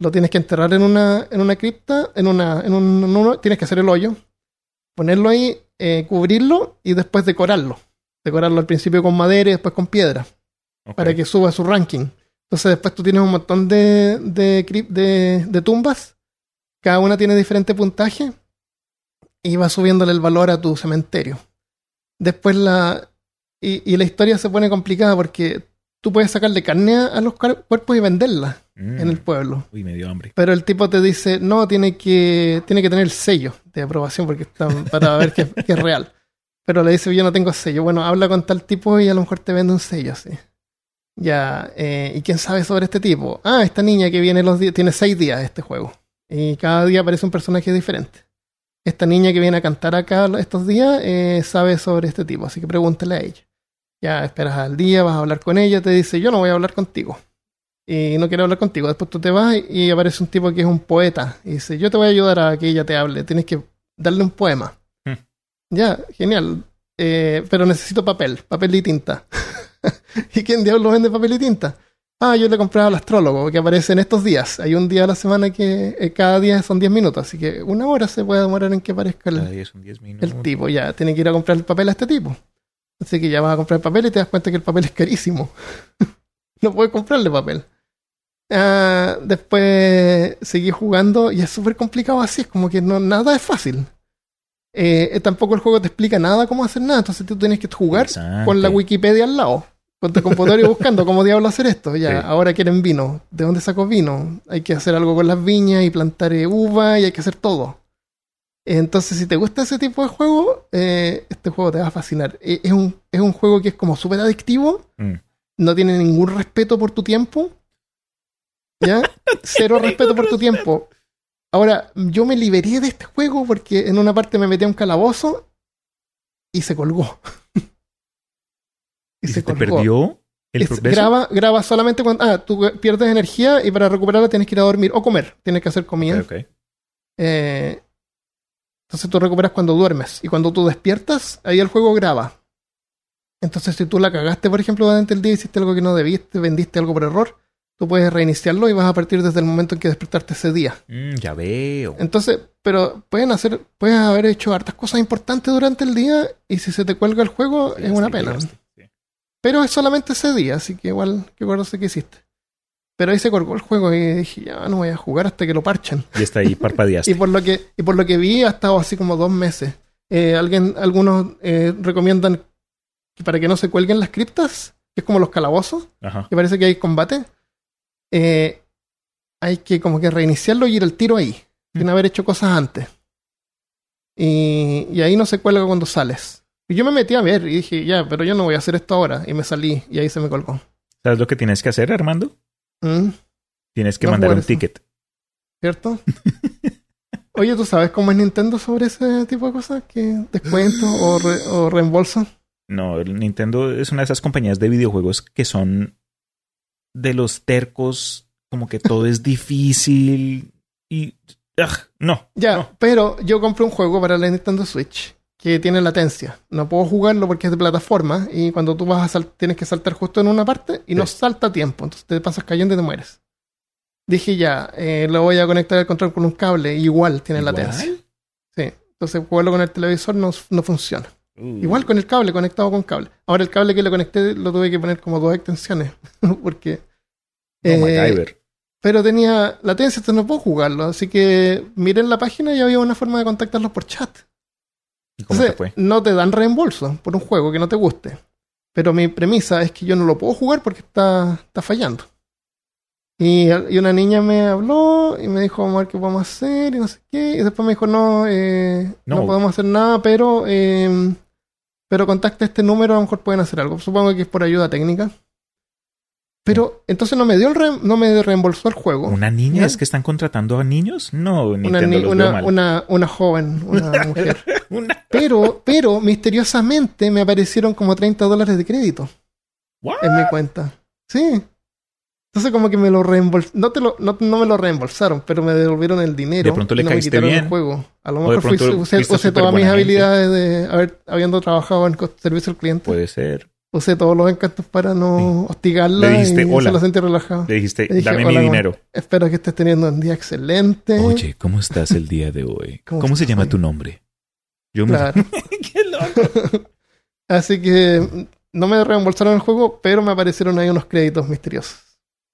Lo tienes que enterrar en una, en una cripta, en una, en un, en uno- tienes que hacer el hoyo, ponerlo ahí, eh, cubrirlo y después decorarlo. Decorarlo al principio con madera y después con piedra para que suba su ranking. Entonces después tú tienes un montón de, de, cri- de, de tumbas, cada una tiene diferente puntaje y va subiéndole el valor a tu cementerio. Después la... Y, y la historia se pone complicada porque tú puedes sacarle carne a los cuer- cuerpos y venderla Mm. en el pueblo. Uy, me dio hambre. Pero el tipo te dice, no, tiene que, tiene que tener el sello de aprobación porque está, para ver que, que es real. Pero le dice, yo no tengo sello. Bueno, habla con tal tipo y a lo mejor te vende un sello, sí. Ya, eh, ¿y quién sabe sobre este tipo? Ah, esta niña que viene los días, tiene seis días este juego. Y cada día aparece un personaje diferente. Esta niña que viene a cantar acá estos días eh, sabe sobre este tipo, así que pregúntale a ella. Ya esperas al día, vas a hablar con ella, te dice, yo no voy a hablar contigo y no quiere hablar contigo. Después tú te vas y aparece un tipo que es un poeta y dice, yo te voy a ayudar a que ella te hable, tienes que darle un poema. Hmm. Ya, genial. Eh, pero necesito papel, papel y tinta. ¿Y quién diablos vende papel y tinta? Ah, yo le compraba al astrólogo, que aparece en estos días. Hay un día a la semana que eh, cada día son 10 minutos, así que una hora se puede demorar en que aparezca el, Cada día son 10 minutos. el tipo. Ya, tiene que ir a comprar el papel a este tipo. Así que ya vas a comprar el papel y te das cuenta que el papel es carísimo. no puedes comprarle papel. Ah, después seguí jugando y es súper complicado así, es como que no, nada es fácil. Eh, eh, tampoco el juego te explica nada cómo hacer nada, entonces tú tienes que jugar con la Wikipedia al lado, con tu computador y buscando cómo diablo hacer esto. Ya, Sí. ahora quieren vino. ¿De dónde saco vino? Hay que hacer algo con las viñas y plantar eh, uva y hay que hacer todo. Entonces, si te gusta ese tipo de juego, eh, este juego te va a fascinar. Eh, es, un, es un juego que es como súper adictivo, Mm. no tiene ningún respeto por tu tiempo. ¿Ya? Cero respeto por tu tiempo. Ahora, yo me liberé de este juego porque en una parte me metí a un calabozo y se colgó. ¿Y se te perdió el Es- graba, graba solamente cuando. Ah, tú pierdes energía y para recuperarla tienes que ir a dormir o comer. Tienes que hacer comida. Ok, ok. Eh, entonces tú recuperas cuando duermes. Y cuando tú despiertas, ahí el juego graba. Entonces, si tú la cagaste, por ejemplo, durante el día, hiciste algo que no debiste, vendiste algo por error, tú puedes reiniciarlo y vas a partir desde el momento en que despertaste ese día. Mm, ya veo. Entonces, pero pueden hacer, puedes haber hecho hartas cosas importantes durante el día y si se te cuelga el juego Sí, es una sí, pena. sí. Pero es solamente ese día, así que igual que acuerdo sé que hiciste. Pero ahí se colgó el juego y dije, ya no voy a jugar hasta que lo parchen. Y está ahí parpadeaste. Y por lo que, y por lo que vi, ha estado así como dos meses. Eh, alguien, algunos eh, recomiendan que para que no se cuelguen las criptas, que es como los calabozos, Ajá. que parece que hay combate, eh, hay que como que reiniciarlo y ir al tiro ahí, sin Mm. haber hecho cosas antes. Y, y ahí no se cuelga cuando sales. Y yo me metí a ver y dije, ya, pero yo no voy a hacer esto ahora. Y me salí y ahí se me colgó. ¿Sabes lo que tienes que hacer, Armando? Mm, Tienes que No mandar un eso. ticket. ¿Cierto? Oye, ¿tú sabes cómo es Nintendo sobre ese tipo de cosas? ¿Que descuento o, re- o reembolso? No, el Nintendo es una de esas compañías de videojuegos que son de los tercos, como que todo es difícil y... ugh, no. Ya, no. pero yo compré un juego para la Nintendo Switch que tiene latencia. No puedo jugarlo porque es de plataforma y cuando tú vas a sal- tienes que saltar justo en una parte y no salta a tiempo, entonces te pasas cayendo y te mueres. Dije ya, eh, lo voy a conectar al control con un cable, y igual tiene ¿Igual? latencia. Sí, entonces jugarlo con el televisor no, no funciona. Uh, Igual con el cable, conectado con cable. Ahora el cable que le conecté lo tuve que poner como dos extensiones. porque. eh, pero tenía latencia, entonces no puedo jugarlo. Así que miré en la página y había una forma de contactarlos por chat. ¿Y cómo te Entonces, fue? no te dan reembolso por un juego que no te guste. Pero mi premisa es que yo no lo puedo jugar porque está, está fallando. Y, y una niña me habló y me dijo, vamos a ver qué podemos hacer y no sé qué. Y después me dijo, no, eh, no. No. podemos hacer nada, pero, eh, pero contacta este número, a lo mejor pueden hacer algo. Supongo que es por ayuda técnica. Pero entonces no me dio el re- no me reembolsó el juego. ¿Una niña? ¿Es que están contratando a niños? No, Una, Nintendo ni- los una, mal. una, una joven, una mujer. Una- Pero, pero misteriosamente me aparecieron como 30 dólares de crédito What? en mi cuenta. Sí. Entonces como que me lo reembolsaron. No, te lo, no, no me lo reembolsaron, pero me devolvieron el dinero. De pronto le y no me quitaron bien. el juego. A lo mejor usé, usé todas mis gente. habilidades de haber habiendo trabajado en servicio al cliente. Puede ser. Usé todos los encantos para no hostigarla Le dijiste, y "Hola". se la sentí relajada. Le dijiste, Le dije, dame "Hola, mi dinero. Espero que estés teniendo un día excelente. Oye, ¿cómo estás el día de hoy? ¿Cómo ¿Cómo, se llama hoy? tu nombre? Yo me... Claro. ¡Qué loco! Así que mm, no me reembolsaron el juego, pero me aparecieron ahí unos créditos misteriosos.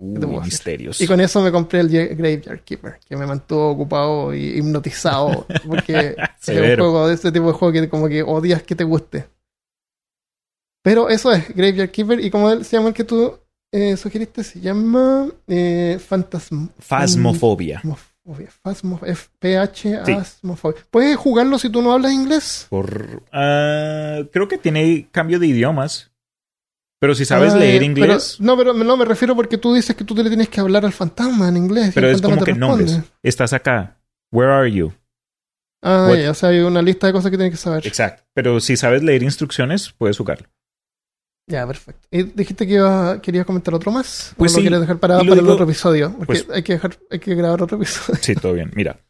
Hacer? misterios. Y con eso me compré el Graveyard Keeper, que me mantuvo ocupado y hipnotizado, porque es un juego de este tipo de juego que como que odias que te guste. Pero eso es, Graveyard Keeper, y como él- se llama el que tú eh, sugeriste, se llama eh, Phantasm... Fasmofobia. F-P-H Sí. ¿Puedes jugarlo si tú no hablas inglés? Por, ah, creo que tiene cambio de idiomas. Pero si sabes Ah, leer inglés, pero- no, pero no me refiero porque tú dices que tú le tienes que hablar al fantasma en inglés. y pero el es como te que responde. nombres. Estás acá. Where are you? Ah, ya, o sea, hay una lista de cosas que tienes que saber. Exacto. Pero si sabes leer instrucciones, puedes jugarlo. Ya, perfecto. ¿Y dijiste que iba, querías comentar otro más? Pues ¿O lo quieres dejar parado para el otro episodio? Porque pues- hay que dejar, hay que grabar otro episodio. Sí, todo bien. Mira.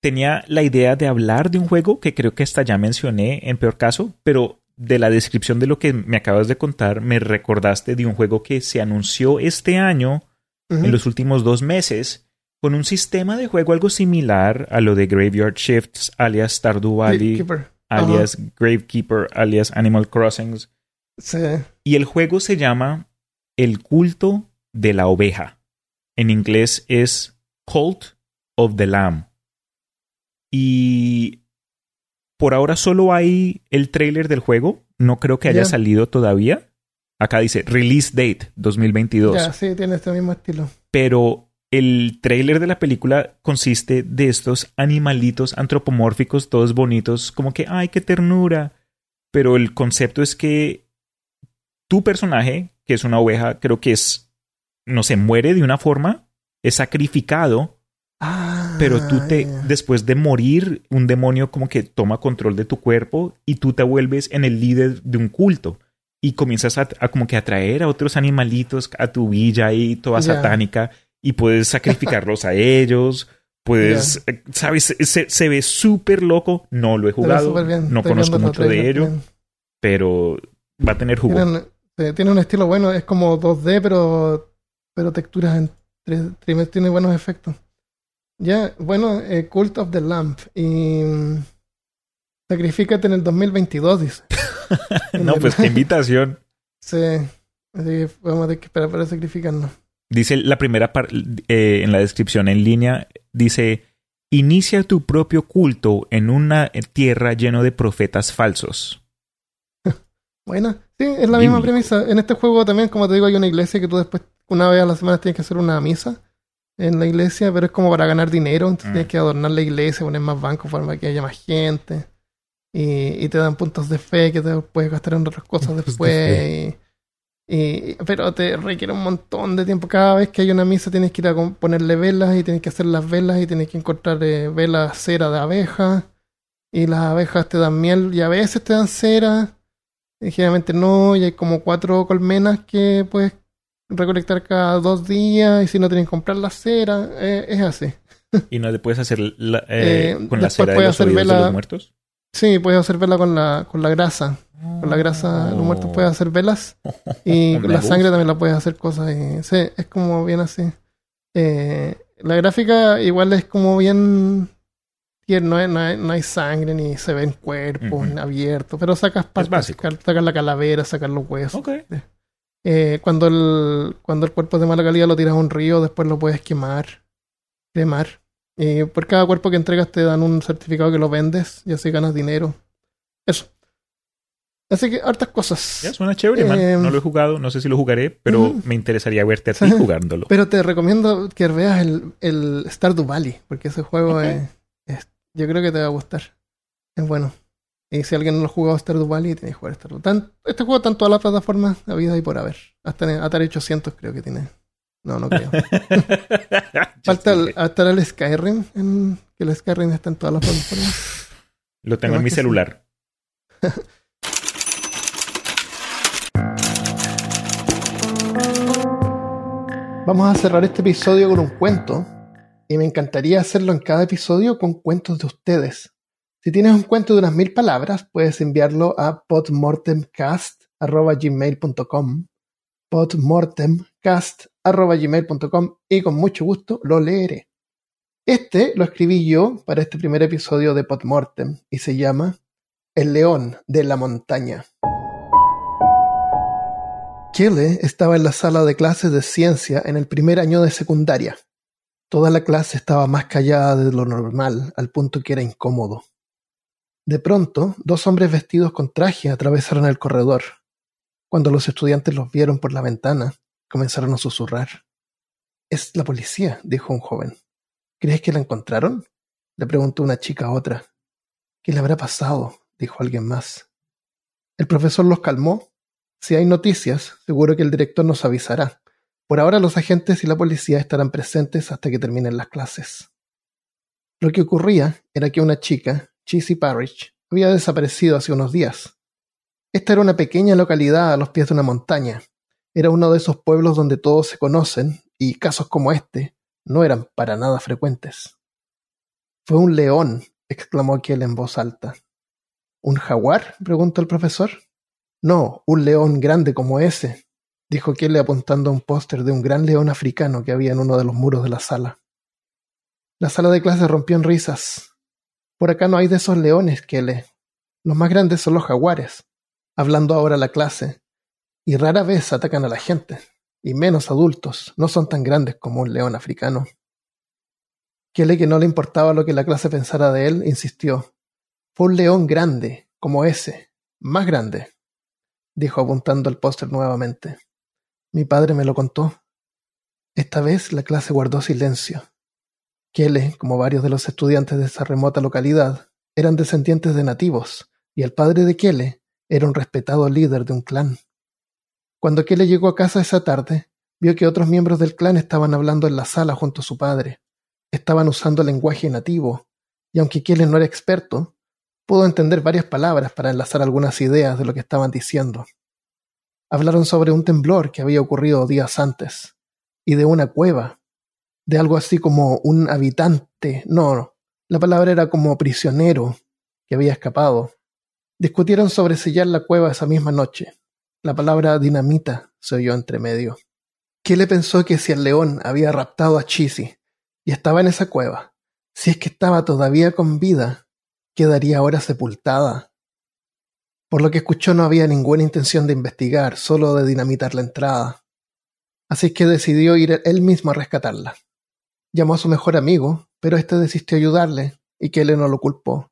Tenía la idea de hablar de un juego que creo que hasta ya mencioné en peor caso, pero de la descripción de lo que me acabas de contar, me recordaste de un juego que se anunció este año, Ujú. en los últimos dos meses, con un sistema de juego algo similar a lo de Graveyard Shifts, alias Stardew Valley, alias Gravekeeper, alias Animal Crossings. Sí. Y el juego se llama El culto de la oveja. En inglés es Cult of the Lamb. Y por ahora solo hay el trailer del juego. No creo que haya Ya. salido todavía. Acá dice Release Date 2022. Ya, sí, tiene este mismo estilo. Pero el trailer de la película consiste de estos animalitos antropomórficos, todos bonitos, como que, ay, qué ternura. Pero el concepto es que tu personaje, que es una oveja, creo que es, no se muere de una forma, es sacrificado, Ah, pero tú te, después de morir, un demonio como que toma control de tu cuerpo y tú te vuelves en el líder de un culto. Y comienzas a, a como que atraer a otros animalitos a tu villa ahí toda satánica y puedes sacrificarlos a ellos. Puedes, eh, ¿sabes? Se, se ve súper loco. No lo he jugado. bien. No conozco mucho de ello, pero va a tener jugo. Tiene un estilo bueno, es como 2D, pero, pero texturas en 3D, tiene buenos efectos. Ya, bueno, eh, Cult of the Lamp. Y mm, sacrifícate en el 2022, dice. No, el- pues qué invitación. Sí, así que vamos a tener que esperar para sacrificarnos. Dice la primera parte en la descripción en línea, dice, inicia tu propio culto en una tierra lleno de profetas falsos. Bueno, sí, es la misma premisa. En este juego también, como te digo, hay una iglesia que tú después, una vez a la semana, tienes que hacer una misa en la iglesia, pero es como para ganar dinero. Entonces Mm. tienes que adornar la iglesia, poner más bancos para que haya más gente. Y, y te dan puntos de fe que te puedes gastar en otras cosas Puntos de después. Y, y- pero te requiere un montón de tiempo. Cada vez que hay una misa tienes que ir a ponerle velas y tienes que hacer las velas y tienes que encontrar eh, velas cera de abeja. Y las abejas te dan miel y a veces te dan cera. Generalmente no, y hay como cuatro colmenas que puedes recolectar cada dos días y si no tienes que comprar la cera, eh, es así. Y no le puedes hacer la- eh, Eh, con la cera de los hacer de los muertos. Sí, puedes hacer vela con la, con la grasa. Con la grasa de los muertos puedes hacer velas y con la gusta. sangre también la puedes hacer cosas. Y, sí, es como bien así. Eh, la gráfica igual es como bien no hay, no hay, no hay sangre ni se ven cuerpos abiertos, pero sacas partes, sacas la calavera, sacas los huesos. Ok. Eh, cuando, el, cuando el cuerpo es de mala calidad lo tiras a un río, después lo puedes quemar, cremar. Y por cada cuerpo que entregas te dan un certificado que lo vendes y así ganas dinero. Eso. Así que hartas cosas. Ya suena chévere, man. Eh, No lo he jugado, no sé si lo jugaré, pero me interesaría verte a ti jugándolo. Pero te recomiendo que veas el, el Stardew Valley, porque ese juego es- yo creo que te va a gustar. Es bueno. Y si alguien no lo ha jugado Stardew Valley, tiene que jugar Stardew. Tan- este juego está en todas las plataformas habidas y por haber. Hasta en Atari 800 creo que tiene. No, no creo. Falta el, hasta el Skyrim, en- que el Skyrim está en todas las plataformas. Lo tengo en mi sí. celular. Vamos a cerrar este episodio con un cuento. Y me encantaría hacerlo en cada episodio con cuentos de ustedes. Si tienes un cuento de unas mil palabras, puedes enviarlo a podmortemcast.gmail.com podmortemcast.gmail.com y con mucho gusto lo leeré. Este lo escribí yo para este primer episodio de Podmortem y se llama El león de la montaña. Kelly estaba en la sala de clases de ciencia en el primer año de secundaria. Toda la clase estaba más callada de lo normal, al punto que era incómodo. De pronto, dos hombres vestidos con traje atravesaron el corredor. Cuando los estudiantes los vieron por la ventana, comenzaron a susurrar. Es la policía, dijo un joven. ¿Crees que la encontraron? le preguntó una chica a otra. ¿Qué le habrá pasado? dijo alguien más. El profesor los calmó si hay noticias, seguro que el director nos avisará. Por ahora los agentes y la policía estarán presentes hasta que terminen las clases. Lo que ocurría era que una chica, Chissy Parrish, había desaparecido hace unos días. Esta era una pequeña localidad a los pies de una montaña. Era uno de esos pueblos donde todos se conocen y casos como este no eran para nada frecuentes. Fue un león, exclamó aquel en voz alta. ¿Un jaguar? preguntó el profesor. No, un león grande como ese, dijo Kelly apuntando a un póster de un gran león africano que había en uno de los muros de la sala. La sala de clase rompió en risas. Por acá no hay de esos leones, Kelly. Los más grandes son los jaguares, hablando ahora la clase, y rara vez atacan a la gente, y menos adultos, no son tan grandes como un león africano. Kelly, que no le importaba lo que la clase pensara de él, insistió. Fue un león grande, como ese, más grande dijo apuntando al póster nuevamente. Mi padre me lo contó. Esta vez la clase guardó silencio. Kele, como varios de los estudiantes de esa remota localidad, eran descendientes de nativos, y el padre de Kele era un respetado líder de un clan. Cuando Kele llegó a casa esa tarde, vio que otros miembros del clan estaban hablando en la sala junto a su padre. Estaban usando lenguaje nativo, y aunque Kele no era experto, pudo entender varias palabras para enlazar algunas ideas de lo que estaban diciendo. Hablaron sobre un temblor que había ocurrido días antes, y de una cueva, de algo así como un habitante, no, la palabra era como prisionero que había escapado. Discutieron sobre sellar la cueva esa misma noche. La palabra dinamita se oyó entre medio. le pensó que si el león había raptado a Chisi y estaba en esa cueva, si es que estaba todavía con vida, quedaría ahora sepultada. Por lo que escuchó no había ninguna intención de investigar, solo de dinamitar la entrada. Así que decidió ir él mismo a rescatarla. Llamó a su mejor amigo, pero éste desistió ayudarle, y Kelly no lo culpó.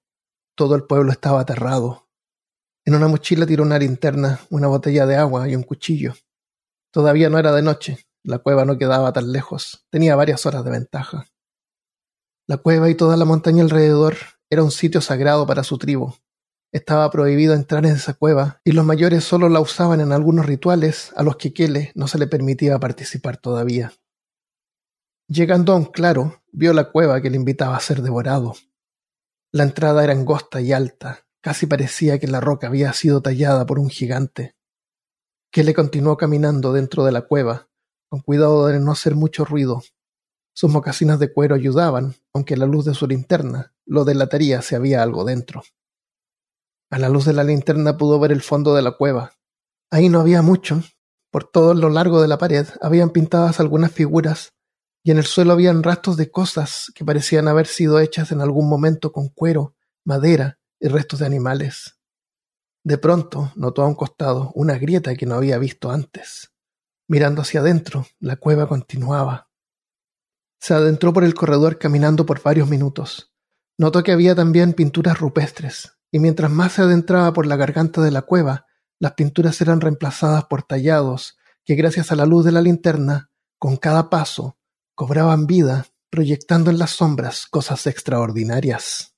Todo el pueblo estaba aterrado. En una mochila tiró una linterna, una botella de agua y un cuchillo. Todavía no era de noche, la cueva no quedaba tan lejos, tenía varias horas de ventaja. La cueva y toda la montaña alrededor era un sitio sagrado para su tribu. Estaba prohibido entrar en esa cueva y los mayores solo la usaban en algunos rituales a los que Kele no se le permitía participar todavía. Llegando a un claro, vio la cueva que le invitaba a ser devorado. La entrada era angosta y alta, casi parecía que la roca había sido tallada por un gigante. Kele continuó caminando dentro de la cueva, con cuidado de no hacer mucho ruido. Sus mocasinas de cuero ayudaban, aunque la luz de su linterna lo delataría si había algo dentro. A la luz de la linterna pudo ver el fondo de la cueva. Ahí no había mucho. Por todo lo largo de la pared habían pintadas algunas figuras y en el suelo habían rastros de cosas que parecían haber sido hechas en algún momento con cuero, madera y restos de animales. De pronto notó a un costado una grieta que no había visto antes. Mirando hacia adentro, la cueva continuaba. Se adentró por el corredor caminando por varios minutos. Notó que había también pinturas rupestres, y mientras más se adentraba por la garganta de la cueva, las pinturas eran reemplazadas por tallados que gracias a la luz de la linterna, con cada paso, cobraban vida, proyectando en las sombras cosas extraordinarias.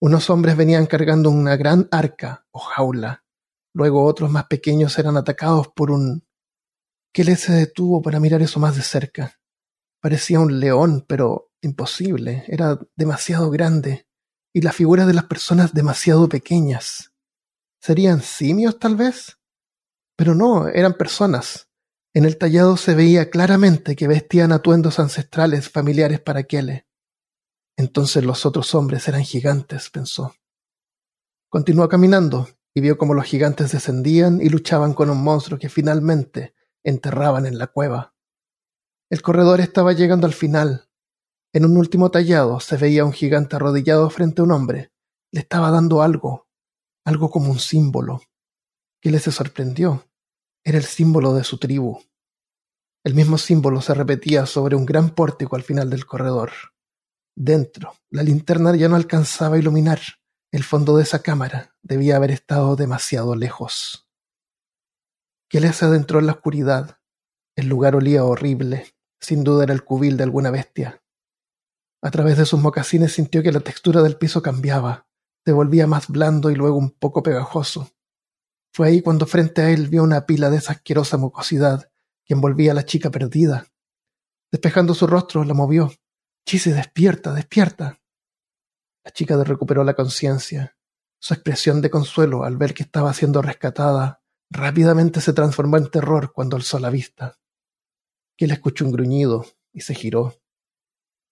Unos hombres venían cargando una gran arca o jaula. Luego otros más pequeños eran atacados por un... Kelly se detuvo para mirar eso más de cerca. Parecía un león, pero imposible. Era demasiado grande. Y las figuras de las personas demasiado pequeñas. ¿Serían simios, tal vez? Pero no, eran personas. En el tallado se veía claramente que vestían atuendos ancestrales familiares para Kele. Entonces los otros hombres eran gigantes, pensó. Continuó caminando y vio cómo los gigantes descendían y luchaban con un monstruo que finalmente enterraban en la cueva. El corredor estaba llegando al final. En un último tallado se veía un gigante arrodillado frente a un hombre. Le estaba dando algo, algo como un símbolo. le se sorprendió. Era el símbolo de su tribu. El mismo símbolo se repetía sobre un gran pórtico al final del corredor. Dentro, la linterna ya no alcanzaba a iluminar. El fondo de esa cámara debía haber estado demasiado lejos. le se adentró en la oscuridad. El lugar olía horrible. Sin duda era el cubil de alguna bestia. A través de sus mocasines sintió que la textura del piso cambiaba se volvía más blando y luego un poco pegajoso. Fue ahí cuando frente a él vio una pila de esa asquerosa mucosidad que envolvía a la chica perdida. Despejando su rostro, la movió. Chise, despierta, despierta. La chica recuperó la conciencia. Su expresión de consuelo al ver que estaba siendo rescatada rápidamente se transformó en terror cuando alzó la vista. Que le escuchó un gruñido y se giró.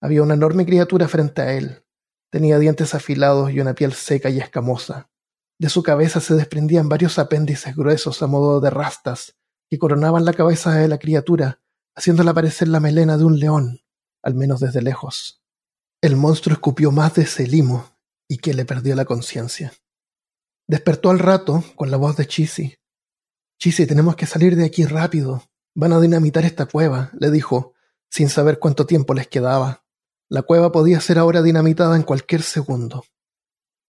Había una enorme criatura frente a él, Tenía dientes afilados y una piel seca y escamosa. De su cabeza se desprendían varios apéndices gruesos a modo de rastas que coronaban la cabeza de la criatura, haciéndola parecer la melena de un león, al menos desde lejos. El monstruo escupió más de ese limo y que le perdió la conciencia. Despertó al rato con la voz de Chisi. Chisi, tenemos que salir de aquí rápido. Van a dinamitar esta cueva, le dijo, sin saber cuánto tiempo les quedaba. La cueva podía ser ahora dinamitada en cualquier segundo.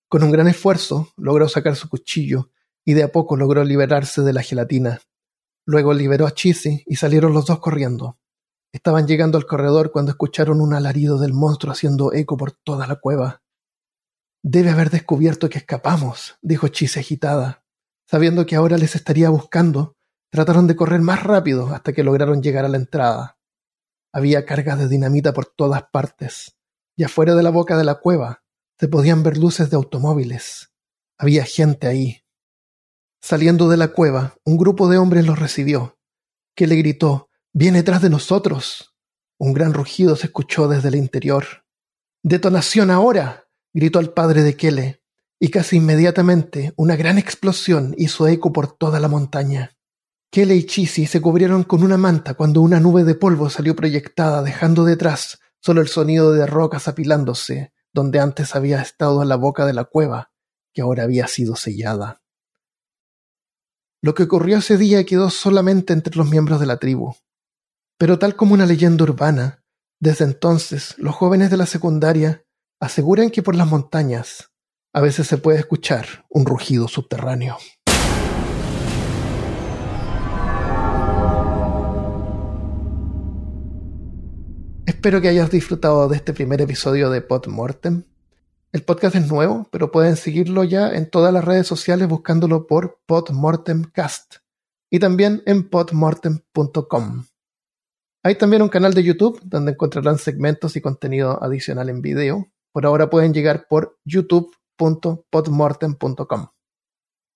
Con un gran esfuerzo logró sacar su cuchillo y de a poco logró liberarse de la gelatina. Luego liberó a Chisi y salieron los dos corriendo. Estaban llegando al corredor cuando escucharon un alarido del monstruo haciendo eco por toda la cueva. Debe haber descubierto que escapamos, dijo Chisi agitada. Sabiendo que ahora les estaría buscando, trataron de correr más rápido hasta que lograron llegar a la entrada. Había cargas de dinamita por todas partes, y afuera de la boca de la cueva se podían ver luces de automóviles. Había gente ahí. Saliendo de la cueva, un grupo de hombres los recibió, que gritó Viene tras de nosotros. Un gran rugido se escuchó desde el interior. ¡Detonación ahora! gritó el padre de Kele, y casi inmediatamente una gran explosión hizo eco por toda la montaña. Kelly y Chisi se cubrieron con una manta cuando una nube de polvo salió proyectada, dejando detrás solo el sonido de rocas apilándose, donde antes había estado la boca de la cueva, que ahora había sido sellada. Lo que ocurrió ese día quedó solamente entre los miembros de la tribu. Pero tal como una leyenda urbana, desde entonces los jóvenes de la secundaria aseguran que por las montañas a veces se puede escuchar un rugido subterráneo. Espero que hayas disfrutado de este primer episodio de Podmortem. El podcast es nuevo, pero pueden seguirlo ya en todas las redes sociales buscándolo por Podmortemcast y también en podmortem.com. Hay también un canal de YouTube donde encontrarán segmentos y contenido adicional en video. Por ahora pueden llegar por youtube.podmortem.com.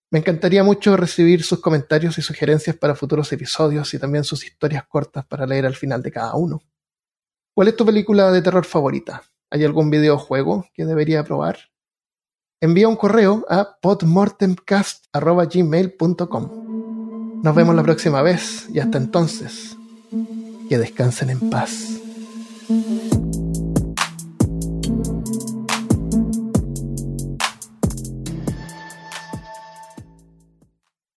Me encantaría mucho recibir sus comentarios y sugerencias para futuros episodios y también sus historias cortas para leer al final de cada uno. ¿Cuál es tu película de terror favorita? ¿Hay algún videojuego que debería probar? Envía un correo a podmortemcast.gmail.com Nos vemos la próxima vez y hasta entonces, que descansen en paz.